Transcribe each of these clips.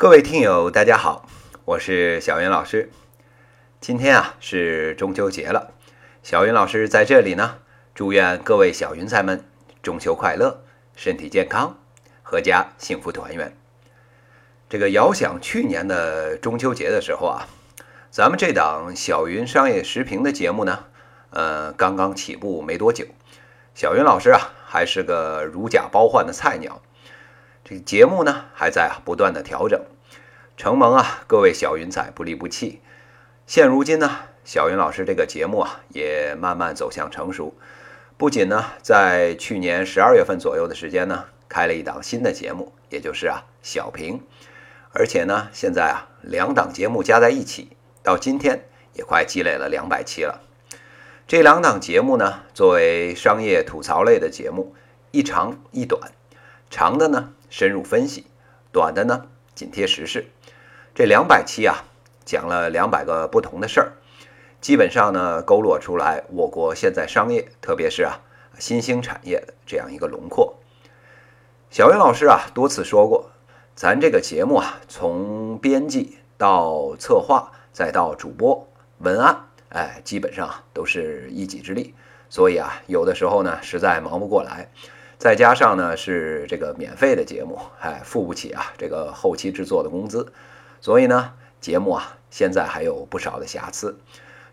各位听友，大家好，我是小云老师。今天啊是中秋节了，小云老师在这里呢，祝愿各位小云彩们中秋快乐，身体健康，阖家幸福团圆。这个遥想去年的中秋节的时候啊，咱们这档小云商业时评的节目呢，呃，刚刚起步没多久，小云老师啊还是个如假包换的菜鸟。这个节目呢，还在不断的调整，承蒙啊各位小云彩不离不弃。现如今呢，小云老师这个节目啊也慢慢走向成熟，不仅呢在去年十二月份左右的时间呢开了一档新的节目，也就是啊小平，而且呢现在啊两档节目加在一起，到今天也快积累了两百期了。这两档节目呢作为商业吐槽类的节目，一长一短，长的呢。深入分析，短的呢紧贴时事。这两百期啊，讲了两百个不同的事儿，基本上呢勾勒出来我国现在商业，特别是啊新兴产业的这样一个轮廓。小云老师啊多次说过，咱这个节目啊，从编辑到策划，再到主播文案，哎，基本上都是一己之力，所以啊，有的时候呢实在忙不过来。再加上呢是这个免费的节目，哎，付不起啊这个后期制作的工资，所以呢节目啊现在还有不少的瑕疵。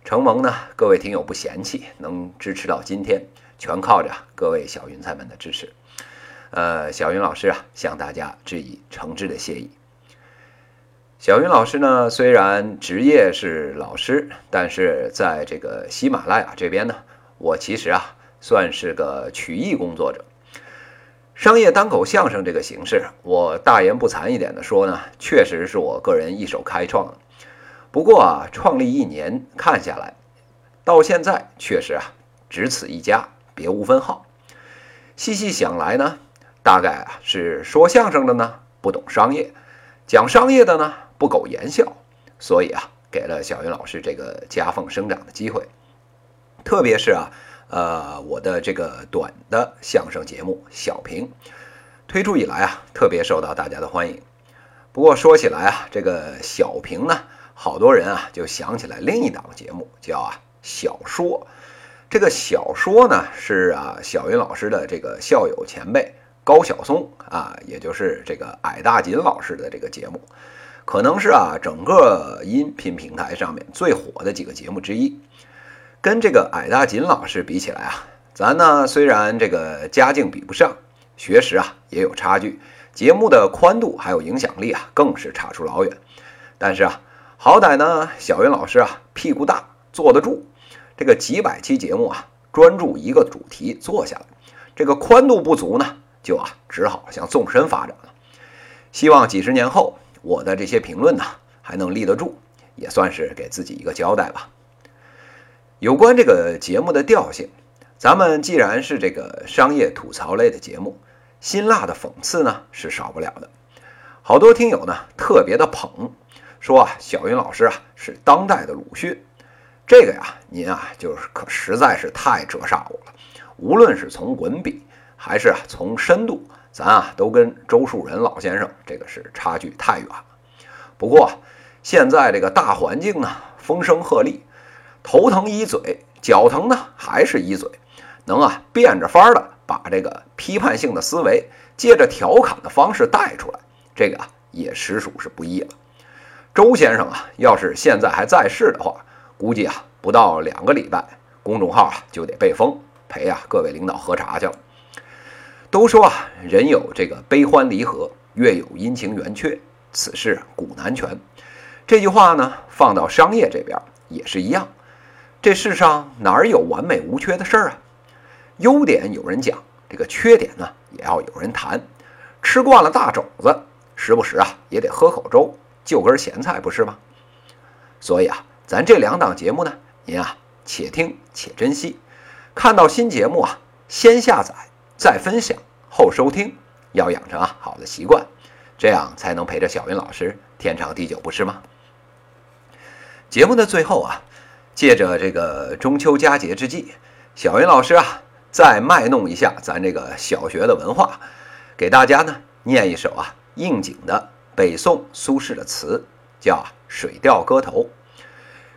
承蒙呢各位听友不嫌弃，能支持到今天，全靠着各位小云彩们的支持。呃，小云老师啊向大家致以诚挚的谢意。小云老师呢虽然职业是老师，但是在这个喜马拉雅这边呢，我其实啊算是个曲艺工作者。商业单口相声这个形式，我大言不惭一点的说呢，确实是我个人一手开创的。不过啊，创立一年看下来，到现在确实啊，只此一家，别无分号。细细想来呢，大概啊是说相声的呢不懂商业，讲商业的呢不苟言笑，所以啊，给了小云老师这个夹缝生长的机会。特别是啊。呃，我的这个短的相声节目《小平》推出以来啊，特别受到大家的欢迎。不过说起来啊，这个小平呢，好多人啊就想起来另一档节目，叫啊小说。这个小说呢，是啊小云老师的这个校友前辈高晓松啊，也就是这个矮大紧老师的这个节目，可能是啊整个音频平台上面最火的几个节目之一。跟这个矮大紧老师比起来啊，咱呢虽然这个家境比不上，学识啊也有差距，节目的宽度还有影响力啊更是差出老远。但是啊，好歹呢小云老师啊屁股大坐得住，这个几百期节目啊专注一个主题做下来，这个宽度不足呢，就啊只好向纵深发展了。希望几十年后我的这些评论呢还能立得住，也算是给自己一个交代吧。有关这个节目的调性，咱们既然是这个商业吐槽类的节目，辛辣的讽刺呢是少不了的。好多听友呢特别的捧，说啊小云老师啊是当代的鲁迅，这个呀您啊就是可实在是太折煞我了。无论是从文笔还是从深度，咱啊都跟周树人老先生这个是差距太远了。不过现在这个大环境呢风声鹤唳。头疼一嘴，脚疼呢还是一嘴，能啊变着法儿的把这个批判性的思维借着调侃的方式带出来，这个啊也实属是不易了。周先生啊，要是现在还在世的话，估计啊不到两个礼拜，公众号啊就得被封，陪啊各位领导喝茶去了。都说啊人有这个悲欢离合，月有阴晴圆缺，此事古难全。这句话呢放到商业这边也是一样。这世上哪有完美无缺的事儿啊？优点有人讲，这个缺点呢也要有人谈。吃惯了大肘子，时不时啊也得喝口粥，就根咸菜不是吗？所以啊，咱这两档节目呢，您啊且听且珍惜。看到新节目啊，先下载再分享后收听，要养成啊好的习惯，这样才能陪着小云老师天长地久，不是吗？节目的最后啊。借着这个中秋佳节之际，小云老师啊，再卖弄一下咱这个小学的文化，给大家呢念一首啊应景的北宋苏轼的词，叫《水调歌头》。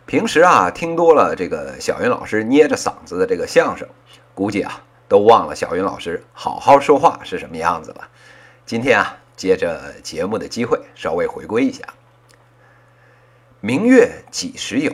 平时啊，听多了这个小云老师捏着嗓子的这个相声，估计啊都忘了小云老师好好说话是什么样子了。今天啊，借着节目的机会，稍微回归一下。明月几时有？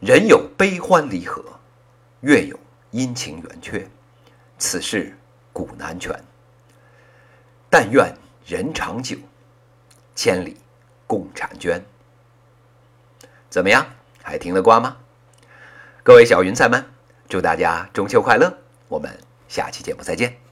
人有悲欢离合，月有阴晴圆缺，此事古难全。但愿人长久，千里共婵娟。怎么样？还听得惯吗？各位小云彩们，祝大家中秋快乐！我们下期节目再见。